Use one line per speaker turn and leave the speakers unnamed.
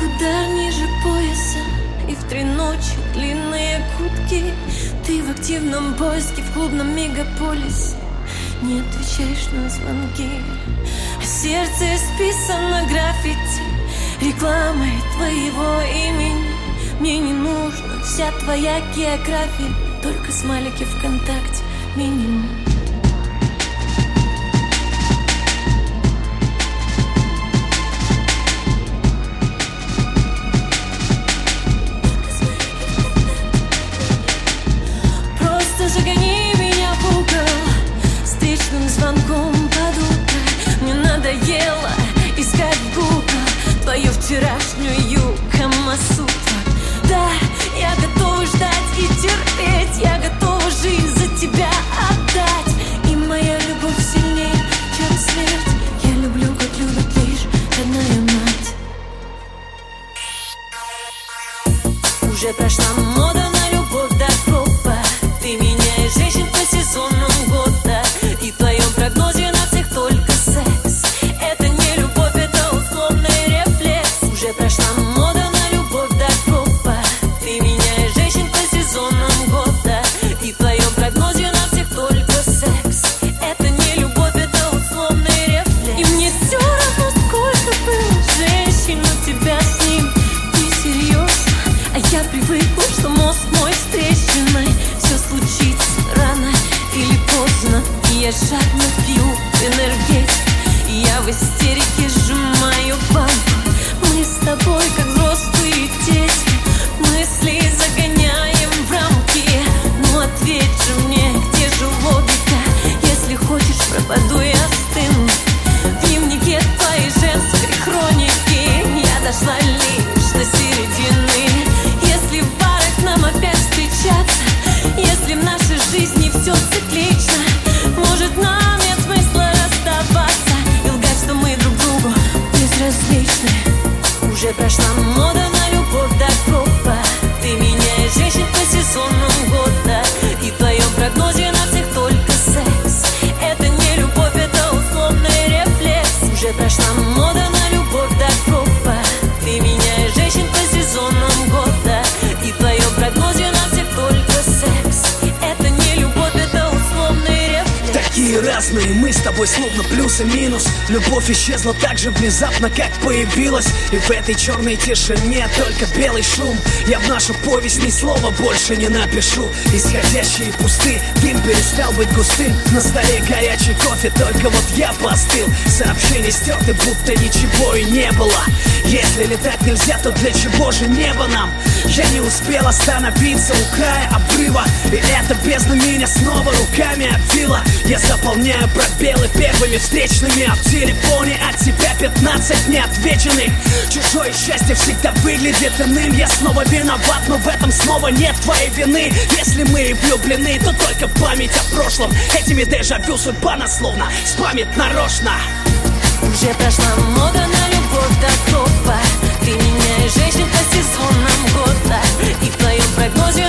удар ниже пояса. И в три ночи длинные кутки. Ты в активном поиске в клубном мегаполисе. Не отвечаешь на звонки. А сердце исписано граффити. Рекламой твоего имени. Мне не нужна вся твоя география. Только смайлики ВКонтакте. Минимум Уже прошла мода поздно я жадно пью энергетик я в истерике сжимаю банку Мы с тобой как взрослые дети Мысли загоняем в рамки. Ну ответь же мне, где же логика? Если хочешь, пропаду и остыну В дневнике твоей женской хроники. Я дошла лишь Уже прошла мода на любовь до гроба Ты меняешь женщин по сезонам года. И в твоем прогнозе на всех только секс. Это не любовь, это условный рефлекс. Уже прошла мода на любовь до гроба
разные мы с тобой словно плюс и минус. Любовь исчезла так же внезапно, как появилась. И в этой черной тишине только белый шум. Я в нашу повесть ни слова больше не напишу. Исходящие пусты, дым перестал быть густым. На столе горячий кофе, только вот я постыл. Сообщения стерты, будто ничего и не было. Если летать нельзя, то для чего же небо нам? Я не успел остановиться у края обрыва. И эта бездна меня снова руками обвила. Я заполняю пробелы первыми встречными А в телефоне от тебя 15 неотвеченных. Чужое счастье всегда выглядит иным. Я снова виноват, но в этом снова нет твоей вины. Если мы влюблены, то только память о прошлом. Этими дежавю судьба нас словно спамит нарочно.
Уже прошла мода на любовь до гроба Ты меняешь женщин по сезонам года. И в твоем прогнозе